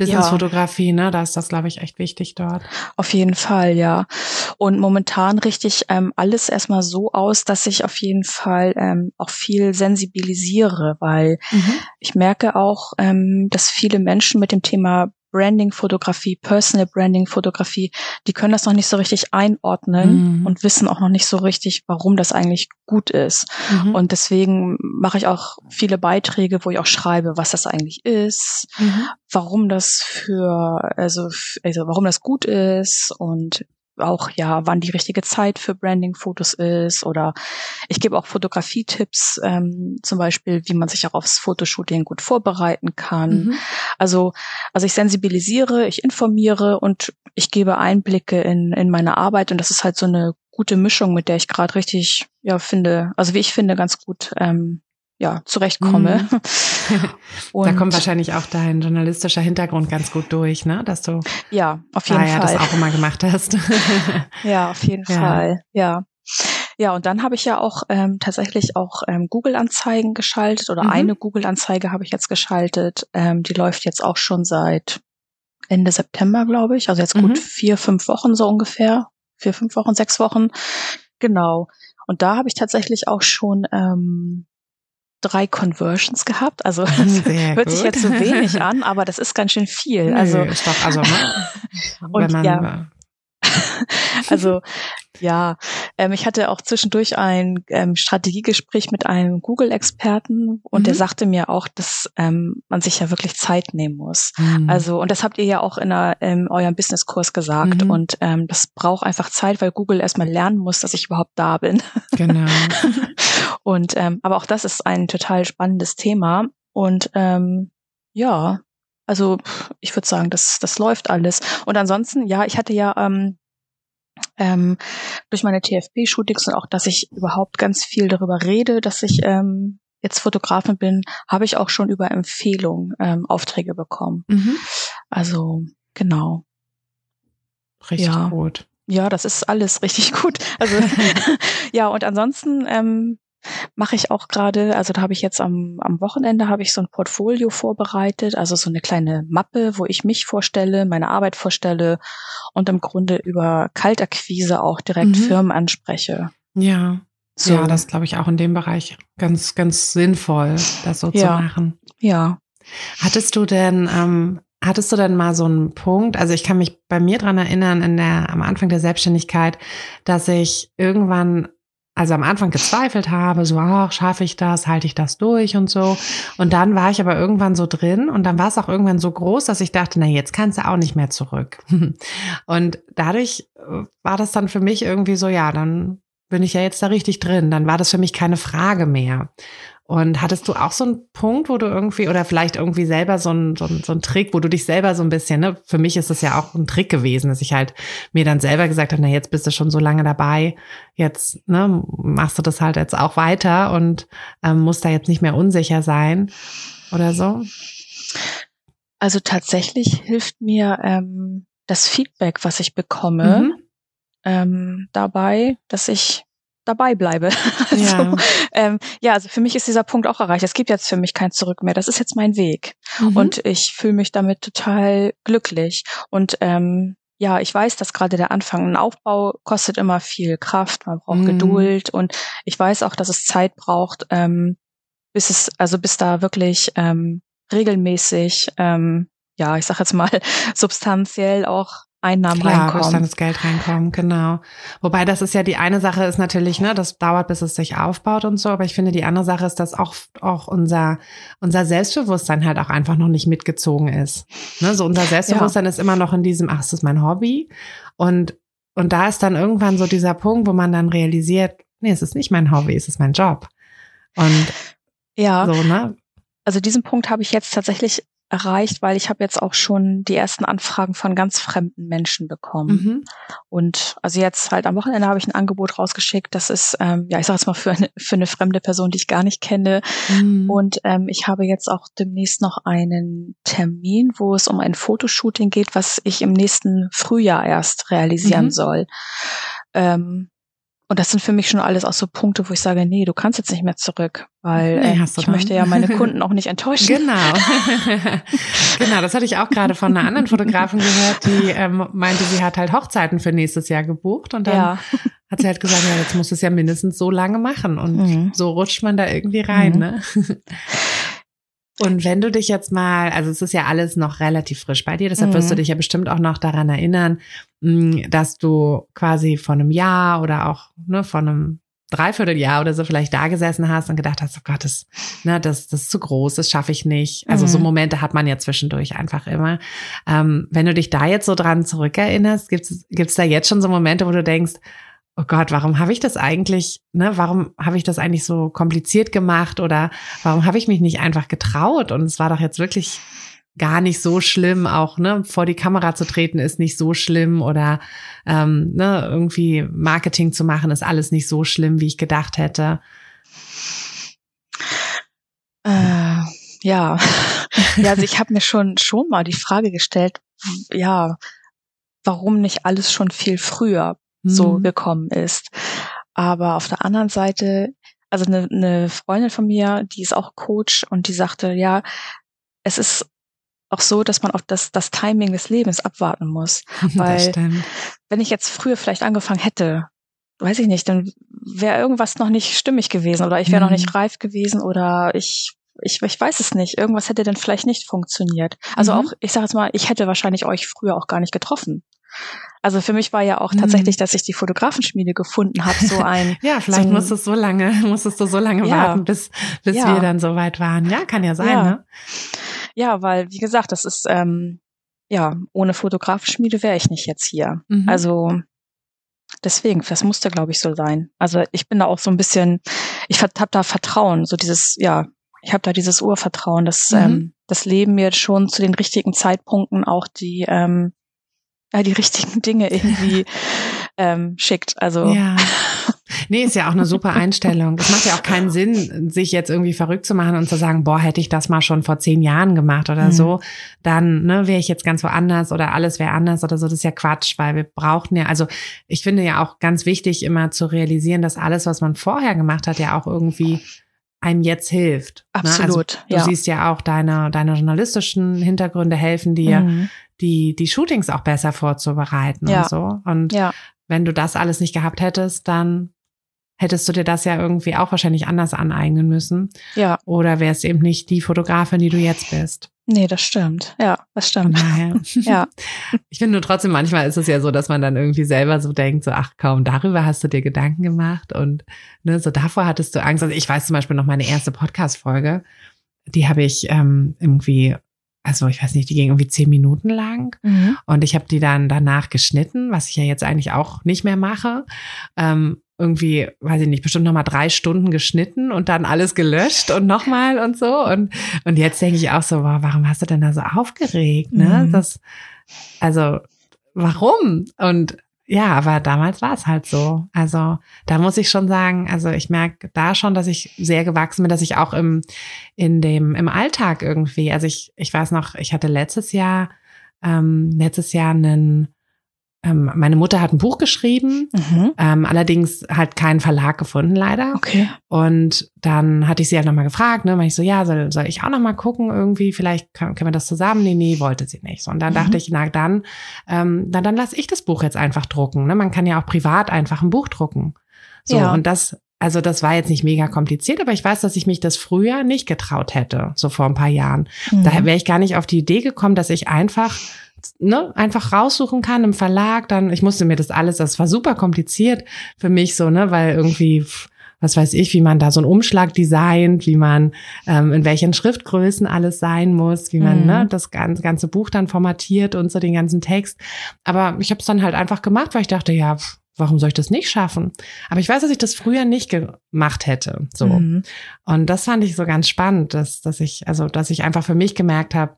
Businessfotografie, ja. ne? Da ist das, glaube ich, echt wichtig dort. Auf jeden Fall, ja. Und momentan richte ich ähm, alles erstmal so aus, dass ich auf jeden Fall ähm, auch viel sensibilisiere, weil mhm. ich merke auch, ähm, dass viele Menschen mit dem Thema Branding-Fotografie, Personal Branding-Fotografie, die können das noch nicht so richtig einordnen mhm. und wissen auch noch nicht so richtig, warum das eigentlich gut ist. Mhm. Und deswegen mache ich auch viele Beiträge, wo ich auch schreibe, was das eigentlich ist, mhm. warum das für, also, also warum das gut ist und auch ja, wann die richtige Zeit für Branding-Fotos ist oder ich gebe auch Fotografietipps, ähm, zum Beispiel, wie man sich auch aufs Fotoshooting gut vorbereiten kann. Mhm. Also, also ich sensibilisiere, ich informiere und ich gebe Einblicke in, in meine Arbeit und das ist halt so eine gute Mischung, mit der ich gerade richtig, ja, finde, also wie ich finde, ganz gut ähm, ja, zurechtkomme. Mhm. (laughs) da kommt wahrscheinlich auch dein journalistischer Hintergrund ganz gut durch, ne? Dass du ja, auf jeden Fall. das auch immer gemacht hast. (laughs) ja, auf jeden ja. Fall, ja. Ja, und dann habe ich ja auch ähm, tatsächlich auch ähm, Google-Anzeigen geschaltet oder mhm. eine Google-Anzeige habe ich jetzt geschaltet. Ähm, die läuft jetzt auch schon seit Ende September, glaube ich. Also jetzt gut mhm. vier, fünf Wochen so ungefähr. Vier, fünf Wochen, sechs Wochen. Genau. Und da habe ich tatsächlich auch schon ähm, drei Conversions gehabt. Also (laughs) Sehr hört gut. sich jetzt so wenig an, aber das ist ganz schön viel. Nö, also ist doch, also ne? (laughs) und ja, (laughs) also ja, ähm, ich hatte auch zwischendurch ein ähm, Strategiegespräch mit einem Google-Experten und mhm. der sagte mir auch, dass ähm, man sich ja wirklich Zeit nehmen muss. Mhm. Also und das habt ihr ja auch in, einer, in eurem Businesskurs gesagt mhm. und ähm, das braucht einfach Zeit, weil Google erstmal lernen muss, dass ich überhaupt da bin. Genau. Und ähm, aber auch das ist ein total spannendes Thema und ähm, ja, also ich würde sagen, das, das läuft alles. Und ansonsten, ja, ich hatte ja ähm, ähm, durch meine TFP-Shootings und auch, dass ich überhaupt ganz viel darüber rede, dass ich ähm, jetzt Fotografin bin, habe ich auch schon über Empfehlungen ähm, Aufträge bekommen. Mhm. Also genau. Richtig ja. gut. Ja, das ist alles richtig (laughs) gut. Also (laughs) ja, und ansonsten ähm, mache ich auch gerade, also da habe ich jetzt am, am Wochenende habe ich so ein Portfolio vorbereitet, also so eine kleine Mappe, wo ich mich vorstelle, meine Arbeit vorstelle und im Grunde über Kaltakquise auch direkt mhm. Firmen anspreche. Ja. So. Ja, das glaube ich auch in dem Bereich ganz, ganz sinnvoll, das so ja. zu machen. Ja. Hattest du denn, ähm, hattest du denn mal so einen Punkt? Also ich kann mich bei mir dran erinnern, in der, am Anfang der Selbstständigkeit, dass ich irgendwann also am Anfang gezweifelt habe, so, ach, schaffe ich das, halte ich das durch und so. Und dann war ich aber irgendwann so drin und dann war es auch irgendwann so groß, dass ich dachte, na, jetzt kannst du auch nicht mehr zurück. (laughs) Und dadurch äh, war das dann für mich irgendwie so, ja, dann bin ich ja jetzt da richtig drin. Dann war das für mich keine Frage mehr. Und hattest du auch so einen Punkt, wo du irgendwie, oder vielleicht irgendwie selber so ein, so ein, so ein Trick, wo du dich selber so ein bisschen, ne, für mich ist das ja auch ein Trick gewesen, dass ich halt mir dann selber gesagt habe, na, jetzt bist du schon so lange dabei, jetzt, ne, machst du das halt jetzt auch weiter und ähm, musst da jetzt nicht mehr unsicher sein oder so? Also tatsächlich hilft mir ähm, das Feedback, was ich bekomme, mhm. ähm, dabei, dass ich dabei bleibe. (laughs) Also, ja. Ähm, ja, also für mich ist dieser Punkt auch erreicht. Es gibt jetzt für mich kein Zurück mehr. Das ist jetzt mein Weg. Mhm. Und ich fühle mich damit total glücklich. Und ähm, ja, ich weiß, dass gerade der Anfang, ein Aufbau kostet immer viel Kraft, man braucht mhm. Geduld und ich weiß auch, dass es Zeit braucht, ähm, bis es, also bis da wirklich ähm, regelmäßig, ähm, ja, ich sag jetzt mal, (laughs) substanziell auch Einnahmen Klar, reinkommen. muss dann das Geld reinkommen, genau. Wobei das ist ja die eine Sache ist natürlich, ne, das dauert, bis es sich aufbaut und so, aber ich finde, die andere Sache ist, dass auch, auch unser, unser Selbstbewusstsein halt auch einfach noch nicht mitgezogen ist. Ne, so unser Selbstbewusstsein ja. ist immer noch in diesem, ach, es ist mein Hobby. Und, und da ist dann irgendwann so dieser Punkt, wo man dann realisiert, nee, es ist nicht mein Hobby, es ist mein Job. Und ja. So, ne? Also diesen Punkt habe ich jetzt tatsächlich erreicht, weil ich habe jetzt auch schon die ersten Anfragen von ganz fremden Menschen bekommen. Mhm. Und also jetzt halt am Wochenende habe ich ein Angebot rausgeschickt. Das ist, ähm, ja, ich sage jetzt mal für eine, für eine fremde Person, die ich gar nicht kenne. Mhm. Und ähm, ich habe jetzt auch demnächst noch einen Termin, wo es um ein Fotoshooting geht, was ich im nächsten Frühjahr erst realisieren mhm. soll. Ähm, und das sind für mich schon alles auch so Punkte, wo ich sage, nee, du kannst jetzt nicht mehr zurück, weil nee, äh, ich dann. möchte ja meine (laughs) Kunden auch nicht enttäuschen. Genau. (laughs) genau, das hatte ich auch gerade von einer anderen Fotografin gehört, die ähm, meinte, sie hat halt Hochzeiten für nächstes Jahr gebucht und dann ja. hat sie halt gesagt, ja, jetzt muss es ja mindestens so lange machen und mhm. so rutscht man da irgendwie rein, mhm. ne? Und wenn du dich jetzt mal, also es ist ja alles noch relativ frisch bei dir, deshalb mhm. wirst du mhm. dich ja bestimmt auch noch daran erinnern, mm, dass du quasi vor einem Jahr oder auch ne, vor einem Dreivierteljahr oder so vielleicht da gesessen hast und gedacht hast, oh Gott, das, ne, das, das ist zu groß, das schaffe ich nicht. Also mhm. so Momente hat man ja zwischendurch einfach immer. Ähm, wenn du dich da jetzt so dran zurückerinnerst, gibt es da jetzt schon so Momente, wo du denkst, oh Gott, warum habe ich das eigentlich, ne, warum habe ich das eigentlich so kompliziert gemacht oder warum habe ich mich nicht einfach getraut? Und es war doch jetzt wirklich gar nicht so schlimm, auch ne, vor die Kamera zu treten ist nicht so schlimm oder ähm, ne, irgendwie Marketing zu machen ist alles nicht so schlimm, wie ich gedacht hätte. Äh, ja, ja, also ich habe mir schon schon mal die Frage gestellt, ja, warum nicht alles schon viel früher? So mhm. gekommen ist. Aber auf der anderen Seite, also eine, eine Freundin von mir, die ist auch Coach und die sagte, ja, es ist auch so, dass man auf das, das Timing des Lebens abwarten muss. (laughs) Weil wenn ich jetzt früher vielleicht angefangen hätte, weiß ich nicht, dann wäre irgendwas noch nicht stimmig gewesen oder ich wäre mhm. noch nicht mhm. reif gewesen oder ich ich, ich weiß es nicht. Irgendwas hätte dann vielleicht nicht funktioniert. Also mhm. auch, ich sage jetzt mal, ich hätte wahrscheinlich euch früher auch gar nicht getroffen. Also für mich war ja auch tatsächlich, mhm. dass ich die Fotografenschmiede gefunden habe, so ein. (laughs) ja, vielleicht so musstest du so lange, (laughs) musstest du so lange ja, warten, bis, bis ja. wir dann so weit waren. Ja, kann ja sein, ja. ne? Ja, weil, wie gesagt, das ist, ähm, ja, ohne Fotografenschmiede wäre ich nicht jetzt hier. Mhm. Also deswegen, das musste, glaube ich, so sein. Also ich bin da auch so ein bisschen, ich habe da Vertrauen, so dieses, ja, ich habe da dieses Urvertrauen, dass mhm. ähm, das Leben mir schon zu den richtigen Zeitpunkten auch die ähm, ja, die richtigen Dinge irgendwie ähm, schickt. Also ja. (laughs) Nee, ist ja auch eine super Einstellung. Es macht ja auch keinen Sinn, sich jetzt irgendwie verrückt zu machen und zu sagen, boah, hätte ich das mal schon vor zehn Jahren gemacht oder mhm. so, dann ne, wäre ich jetzt ganz woanders oder alles wäre anders oder so. Das ist ja Quatsch, weil wir brauchen ja, also ich finde ja auch ganz wichtig, immer zu realisieren, dass alles, was man vorher gemacht hat, ja auch irgendwie einem jetzt hilft. Absolut. Ne? Also, du ja. siehst ja auch deine, deine journalistischen Hintergründe helfen dir, mhm die, die Shootings auch besser vorzubereiten ja. und so. Und ja. wenn du das alles nicht gehabt hättest, dann hättest du dir das ja irgendwie auch wahrscheinlich anders aneignen müssen. Ja. Oder wärst eben nicht die Fotografin, die du jetzt bist. Nee, das stimmt. Ja, das stimmt. Naja. (laughs) ja. Ich finde nur trotzdem, manchmal ist es ja so, dass man dann irgendwie selber so denkt, so, ach kaum, darüber hast du dir Gedanken gemacht und ne, so davor hattest du Angst. Also ich weiß zum Beispiel noch meine erste Podcast-Folge, die habe ich ähm, irgendwie also ich weiß nicht, die ging irgendwie zehn Minuten lang mhm. und ich habe die dann danach geschnitten, was ich ja jetzt eigentlich auch nicht mehr mache. Ähm, irgendwie, weiß ich nicht, bestimmt nochmal drei Stunden geschnitten und dann alles gelöscht und nochmal und so. Und, und jetzt denke ich auch so, wow, warum hast du denn da so aufgeregt? Ne? Mhm. Das, also, warum? Und ja, aber damals war es halt so. Also da muss ich schon sagen, also ich merke da schon, dass ich sehr gewachsen bin, dass ich auch im, in dem, im Alltag irgendwie, also ich, ich weiß noch, ich hatte letztes Jahr, ähm, letztes Jahr einen ähm, meine Mutter hat ein Buch geschrieben, mhm. ähm, allerdings halt keinen Verlag gefunden, leider. Okay. Und dann hatte ich sie halt nochmal gefragt, ne, weil ich so, ja, soll, soll ich auch nochmal gucken, irgendwie, vielleicht können, können wir das zusammen? Nee, nee, wollte sie nicht. So, und dann mhm. dachte ich, na dann, ähm, dann, dann lasse ich das Buch jetzt einfach drucken. Ne? Man kann ja auch privat einfach ein Buch drucken. So, ja. und das, also das war jetzt nicht mega kompliziert, aber ich weiß, dass ich mich das früher nicht getraut hätte, so vor ein paar Jahren. Mhm. Daher wäre ich gar nicht auf die Idee gekommen, dass ich einfach ne, einfach raussuchen kann im Verlag, dann, ich musste mir das alles, das war super kompliziert für mich so, ne, weil irgendwie, was weiß ich, wie man da so einen Umschlag designt, wie man, ähm, in welchen Schriftgrößen alles sein muss, wie man, ne, mhm. ne, das ganze, ganze Buch dann formatiert und so den ganzen Text. Aber ich habe es dann halt einfach gemacht, weil ich dachte, ja, warum soll ich das nicht schaffen? Aber ich weiß, dass ich das früher nicht gemacht hätte. So. Mhm. Und das fand ich so ganz spannend, dass, dass ich, also, dass ich einfach für mich gemerkt habe,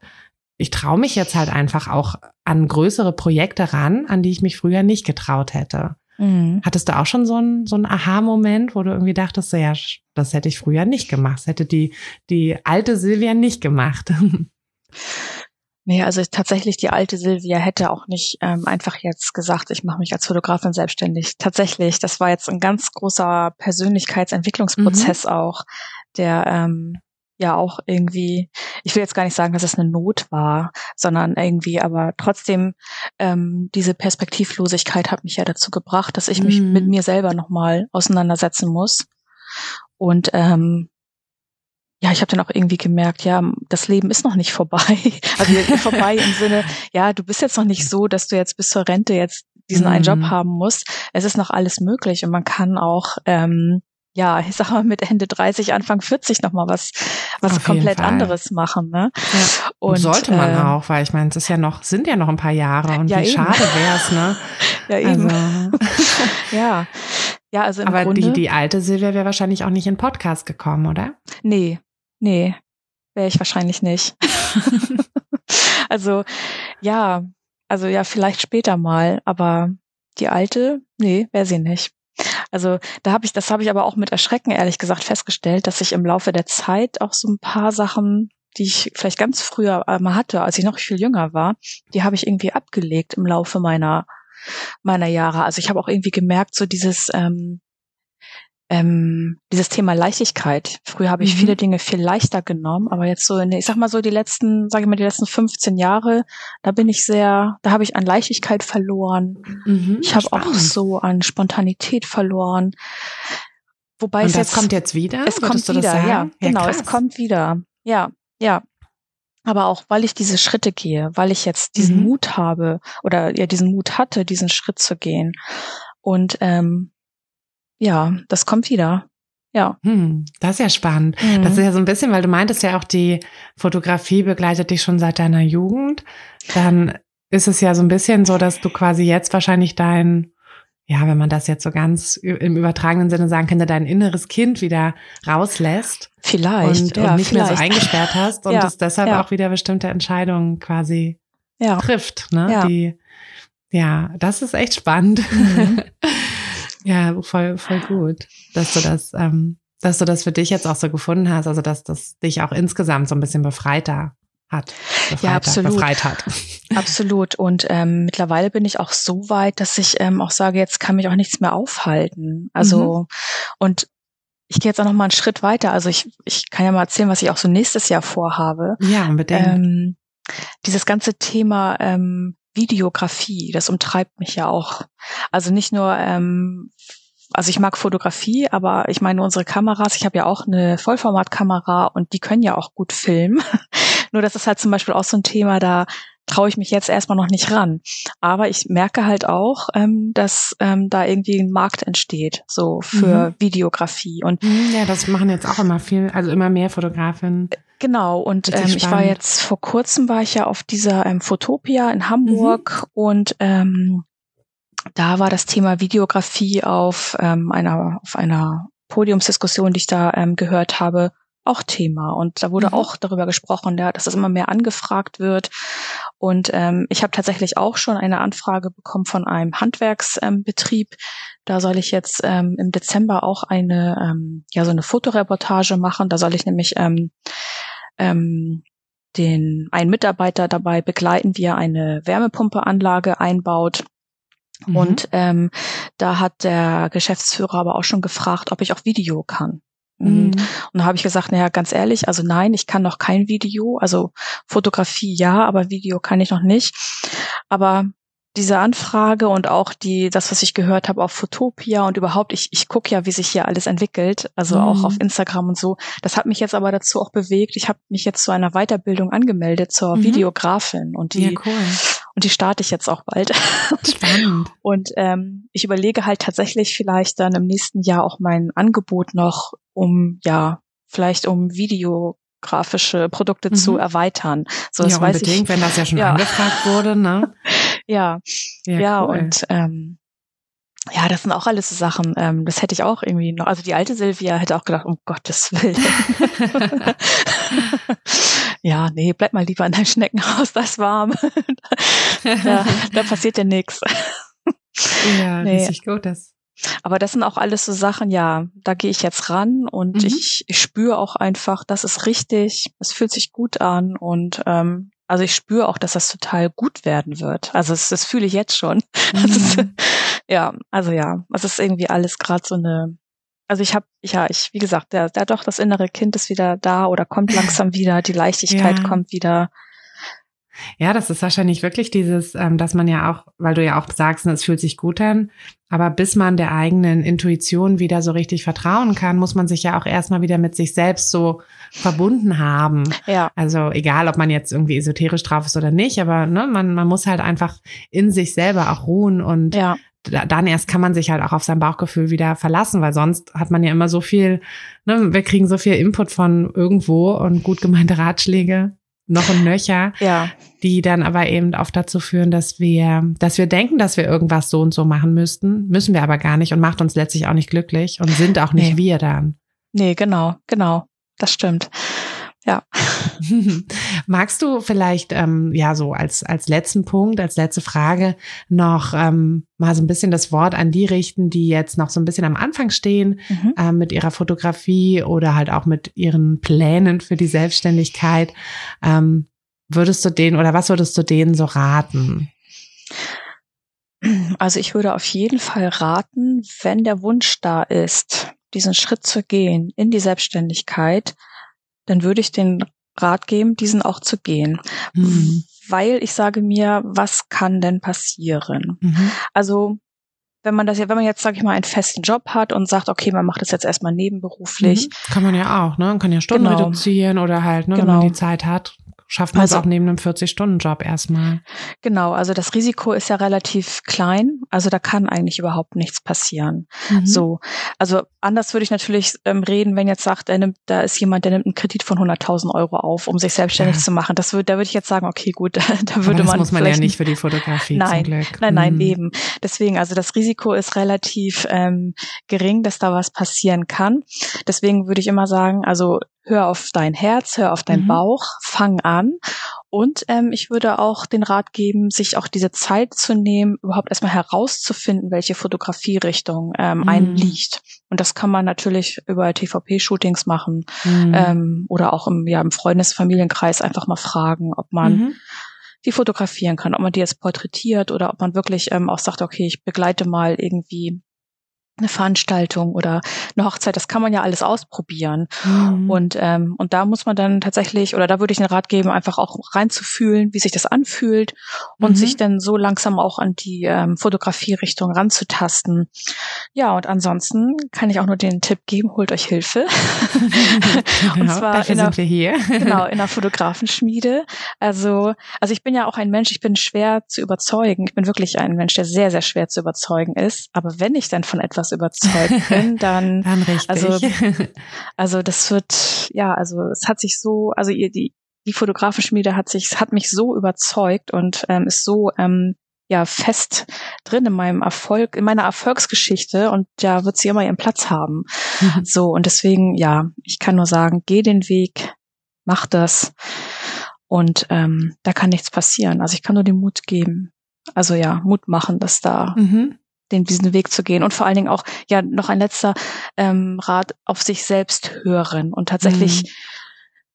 ich traue mich jetzt halt einfach auch an größere Projekte ran, an die ich mich früher nicht getraut hätte. Mhm. Hattest du auch schon so einen so Aha-Moment, wo du irgendwie dachtest, so, ja, das hätte ich früher nicht gemacht. Das hätte die, die alte Silvia nicht gemacht. (laughs) Nee, also tatsächlich die alte Silvia hätte auch nicht ähm, einfach jetzt gesagt, ich mache mich als Fotografin selbstständig. Tatsächlich, das war jetzt ein ganz großer Persönlichkeitsentwicklungsprozess mhm. auch, der ähm, ja auch irgendwie, ich will jetzt gar nicht sagen, dass es eine Not war, sondern irgendwie, aber trotzdem ähm, diese Perspektivlosigkeit hat mich ja dazu gebracht, dass ich mich mhm. mit mir selber nochmal auseinandersetzen muss. Und ähm, ja, ich habe dann auch irgendwie gemerkt, ja, das Leben ist noch nicht vorbei. (laughs) Also vorbei im Sinne, ja, du bist jetzt noch nicht so, dass du jetzt bis zur Rente jetzt diesen einen Job mhm. haben musst. Es ist noch alles möglich und man kann auch ähm, ja, ich sag mal mit Ende 30, Anfang 40 nochmal was, was komplett anderes machen. Ne? Ja. Und, und sollte man äh, auch, weil ich meine, es ist ja noch, sind ja noch ein paar Jahre und ja, wie eben. schade wär's, ne? (laughs) ja, eben. Also. (laughs) ja. Ja, also im Aber Grunde, die, die alte Silvia wäre wahrscheinlich auch nicht in Podcast gekommen, oder? Nee, nee, wäre ich wahrscheinlich nicht. (laughs) also, ja, also ja, vielleicht später mal, aber die alte, nee, wäre sie nicht. Also da habe ich, das habe ich aber auch mit Erschrecken ehrlich gesagt festgestellt, dass ich im Laufe der Zeit auch so ein paar Sachen, die ich vielleicht ganz früher mal hatte, als ich noch viel jünger war, die habe ich irgendwie abgelegt im Laufe meiner meiner Jahre. Also ich habe auch irgendwie gemerkt, so dieses ähm, ähm, dieses Thema Leichtigkeit. Früher habe ich mhm. viele Dinge viel leichter genommen, aber jetzt so, in, ich sag mal so die letzten, sage ich mal die letzten 15 Jahre, da bin ich sehr, da habe ich an Leichtigkeit verloren. Mhm, ich habe auch so an Spontanität verloren. Wobei Und es jetzt kommt jetzt wieder. Es kommt wieder, ja, ja, genau, krass. es kommt wieder. Ja, ja. Aber auch, weil ich diese Schritte gehe, weil ich jetzt diesen mhm. Mut habe oder ja diesen Mut hatte, diesen Schritt zu gehen. Und ähm, ja, das kommt wieder. Ja. Hm, das ist ja spannend. Mhm. Das ist ja so ein bisschen, weil du meintest ja auch, die Fotografie begleitet dich schon seit deiner Jugend. Dann ist es ja so ein bisschen so, dass du quasi jetzt wahrscheinlich dein, ja, wenn man das jetzt so ganz im übertragenen Sinne sagen könnte, dein inneres Kind wieder rauslässt. Vielleicht. Und, ja, und nicht vielleicht. mehr so eingesperrt hast und (laughs) ja, es deshalb ja. auch wieder bestimmte Entscheidungen quasi ja. trifft, ne? Ja. Die, ja, das ist echt spannend. Mhm. (laughs) Ja, voll, voll gut, dass du das, ähm, dass du das für dich jetzt auch so gefunden hast, also dass das dich auch insgesamt so ein bisschen befreiter hat. Befreiter, ja, absolut. Befreit hat. (laughs) Absolut. Und ähm, mittlerweile bin ich auch so weit, dass ich ähm, auch sage, jetzt kann mich auch nichts mehr aufhalten. Also mhm. und ich gehe jetzt auch noch mal einen Schritt weiter. Also ich, ich kann ja mal erzählen, was ich auch so nächstes Jahr vorhabe. Ja, unbedingt. Ähm, dieses ganze Thema ähm, Videografie, das umtreibt mich ja auch. Also nicht nur, ähm, also ich mag Fotografie, aber ich meine unsere Kameras, ich habe ja auch eine Vollformatkamera und die können ja auch gut filmen. (laughs) nur das ist halt zum Beispiel auch so ein Thema, da traue ich mich jetzt erstmal noch nicht ran. Aber ich merke halt auch, ähm, dass ähm, da irgendwie ein Markt entsteht, so für mhm. Videografie. Und mhm, ja, das machen jetzt auch immer viel, also immer mehr Fotografinnen. Genau, und ähm, ich war jetzt vor kurzem war ich ja auf dieser ähm, Fotopia in Hamburg mhm. und ähm, da war das Thema Videografie auf ähm, einer auf einer Podiumsdiskussion, die ich da ähm, gehört habe, auch Thema. Und da wurde mhm. auch darüber gesprochen, ja, dass es immer mehr angefragt wird. Und ähm, ich habe tatsächlich auch schon eine Anfrage bekommen von einem Handwerksbetrieb. Ähm, da soll ich jetzt ähm, im Dezember auch eine, ähm, ja, so eine Fotoreportage machen. Da soll ich nämlich ähm, ähm, den einen Mitarbeiter dabei begleiten, wie er eine Wärmepumpeanlage einbaut. Mhm. Und ähm, da hat der Geschäftsführer aber auch schon gefragt, ob ich auch Video kann. Mhm. Und da habe ich gesagt, naja, ganz ehrlich, also nein, ich kann noch kein Video. Also Fotografie ja, aber Video kann ich noch nicht. Aber diese Anfrage und auch die, das, was ich gehört habe auf Fotopia und überhaupt, ich, ich gucke ja, wie sich hier alles entwickelt, also mhm. auch auf Instagram und so. Das hat mich jetzt aber dazu auch bewegt. Ich habe mich jetzt zu einer Weiterbildung angemeldet zur mhm. Videografin und die ja, cool. und die starte ich jetzt auch bald. (laughs) Spannend. Und ähm, ich überlege halt tatsächlich vielleicht dann im nächsten Jahr auch mein Angebot noch um, ja, vielleicht um videografische Produkte mhm. zu erweitern. So, das ja, weiß unbedingt, ich, wenn das ja schon ja. angefragt wurde, ne? (laughs) ja, ja, ja cool. und ähm, ja, das sind auch alles so Sachen, ähm, das hätte ich auch irgendwie noch, also die alte Silvia hätte auch gedacht, um Gottes Willen. (laughs) ja, nee, bleib mal lieber in deinem Schneckenhaus, das ist warm. (laughs) da, da passiert ja nichts. Ja, nee. richtig gut. Das. Aber das sind auch alles so Sachen, ja, da gehe ich jetzt ran und mhm. ich, ich spüre auch einfach, das ist richtig, es fühlt sich gut an und ähm, also ich spüre auch, dass das total gut werden wird. Also das, das fühle ich jetzt schon. (laughs) Mhm. Ist, ja, also ja, es ist irgendwie alles gerade so eine. Also ich habe, ja, ich, wie gesagt, der, der doch, das innere Kind ist wieder da oder kommt langsam wieder, die Leichtigkeit ja. kommt wieder. Ja, das ist wahrscheinlich wirklich dieses, ähm, dass man ja auch, weil du ja auch sagst, ne, es fühlt sich gut an, aber bis man der eigenen Intuition wieder so richtig vertrauen kann, muss man sich ja auch erstmal wieder mit sich selbst so verbunden haben. Ja. Also egal, ob man jetzt irgendwie esoterisch drauf ist oder nicht, aber ne, man, man muss halt einfach in sich selber auch ruhen und ja. dann erst kann man sich halt auch auf sein Bauchgefühl wieder verlassen, weil sonst hat man ja immer so viel, ne, wir kriegen so viel Input von irgendwo und gut gemeinte Ratschläge noch und nöcher, ja. die dann aber eben oft dazu führen, dass wir, dass wir denken, dass wir irgendwas so und so machen müssten, müssen wir aber gar nicht und macht uns letztlich auch nicht glücklich und sind auch nicht nee. wir dann. Nee, genau, genau. Das stimmt. Ja. (laughs) Magst du vielleicht, ähm, ja, so als, als letzten Punkt, als letzte Frage noch ähm, mal so ein bisschen das Wort an die richten, die jetzt noch so ein bisschen am Anfang stehen mhm. ähm, mit ihrer Fotografie oder halt auch mit ihren Plänen für die Selbstständigkeit. Ähm, würdest du denen oder was würdest du denen so raten? Also ich würde auf jeden Fall raten, wenn der Wunsch da ist, diesen Schritt zu gehen in die Selbstständigkeit, dann würde ich den Rat geben, diesen auch zu gehen. Mhm. Weil ich sage mir, was kann denn passieren? Mhm. Also wenn man das ja, wenn man jetzt, sage ich mal, einen festen Job hat und sagt, okay, man macht das jetzt erstmal nebenberuflich. Mhm. Kann man ja auch, ne? Man kann ja Stunden genau. reduzieren oder halt, ne, genau. wenn man genau. die Zeit hat, schafft man also, es auch neben einem 40-Stunden-Job erstmal. Genau, also das Risiko ist ja relativ klein, also da kann eigentlich überhaupt nichts passieren. Mhm. So, also anders würde ich natürlich ähm, reden, wenn jetzt sagt, er nimmt, da ist jemand, der nimmt einen Kredit von 100.000 Euro auf, um sich selbstständig ja. zu machen. Das würde, da würde ich jetzt sagen, okay, gut, da, (laughs) da würde das man. muss man ja nicht für die Fotografie nein, zum Glück. Nein, nein, mhm. eben. Deswegen, also das Risiko ist relativ ähm, gering, dass da was passieren kann. Deswegen würde ich immer sagen, also hör auf dein Herz, hör auf deinen mhm. Bauch, fang an. Und ähm, ich würde auch den Rat geben, sich auch diese Zeit zu nehmen, überhaupt erstmal herauszufinden, welche Fotografierichtung ähm, mhm. einem liegt. Und das kann man natürlich über TVP-Shootings machen mhm. ähm, oder auch im, ja, im Freundes-Familienkreis einfach mal fragen, ob man mhm. die fotografieren kann, ob man die jetzt porträtiert oder ob man wirklich ähm, auch sagt, okay, ich begleite mal irgendwie eine Veranstaltung oder eine Hochzeit, das kann man ja alles ausprobieren. Mhm. Und, ähm, und da muss man dann tatsächlich, oder da würde ich den Rat geben, einfach auch reinzufühlen, wie sich das anfühlt und mhm. sich dann so langsam auch an die ähm, Fotografierichtung ranzutasten. Ja, und ansonsten kann ich auch nur den Tipp geben, holt euch Hilfe. genau, (laughs) (laughs) und zwar dafür in der, sind wir hier. genau, in der (laughs) Fotografenschmiede. Also, also ich bin ja auch ein Mensch, ich bin schwer zu überzeugen. Ich bin wirklich ein Mensch, der sehr, sehr schwer zu überzeugen ist. Aber wenn ich dann von etwas überzeugt bin, (laughs) dann, dann richtig. also, (laughs) also das wird, ja, also es hat sich so, also ihr, die, die Fotografenschmiede hat sich, hat mich so überzeugt und ähm, ist so ähm, ja fest drin in meinem Erfolg, in meiner Erfolgsgeschichte und da wird sie immer ihren Platz haben. Mhm. (laughs) So und deswegen ja, ich kann nur sagen, geh den Weg, mach das und ähm, da kann nichts passieren. Also ich kann nur den Mut geben. Also ja, Mut machen, dass da mhm den, diesen Weg zu gehen und vor allen Dingen auch, ja, noch ein letzter ähm, Rat auf sich selbst hören und tatsächlich mhm.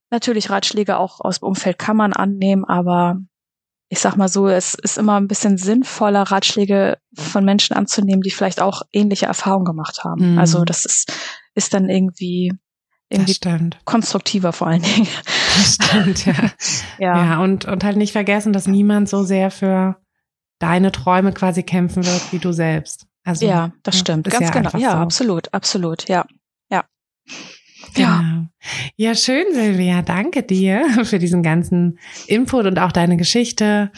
natürlich Ratschläge auch aus dem Umfeld kann man annehmen, aber ich sag mal so, es ist immer ein bisschen sinnvoller, Ratschläge von Menschen anzunehmen, die vielleicht auch ähnliche Erfahrungen gemacht haben. Mhm. Also das ist, ist dann irgendwie irgendwie konstruktiver vor allen Dingen. Das stimmt, ja. (laughs) ja. Ja, und, und halt nicht vergessen, dass niemand so sehr für deine Träume quasi kämpfen wird wie du selbst. Also, ja, das stimmt. Ganz ja genau. Ja, so. absolut, absolut, ja. Ja. Ja. Genau. Ja, schön, Silvia. Danke dir (laughs) für diesen ganzen Input und auch deine Geschichte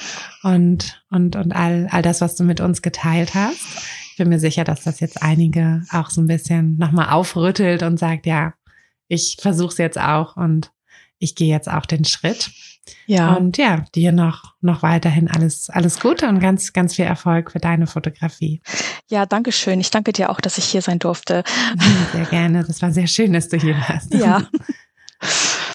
und, und, und all, all das, was du mit uns geteilt hast. Ich bin mir sicher, dass das jetzt einige auch so ein bisschen nochmal aufrüttelt und sagt, ja, ich versuche es jetzt auch und ich gehe jetzt auch den Schritt. Ja. Und ja, dir noch, noch weiterhin alles, alles Gute und ganz, ganz viel Erfolg für deine Fotografie. Ja, danke schön. Ich danke dir auch, dass ich hier sein durfte. Sehr gerne. Das war sehr schön, dass du hier warst. Ja. (laughs)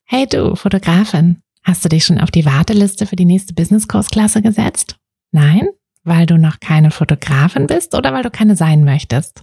Hey du, Fotografin, hast du dich schon auf die Warteliste für die nächste Business-Kursklasse gesetzt? Nein? Weil du noch keine Fotografin bist oder weil du keine sein möchtest?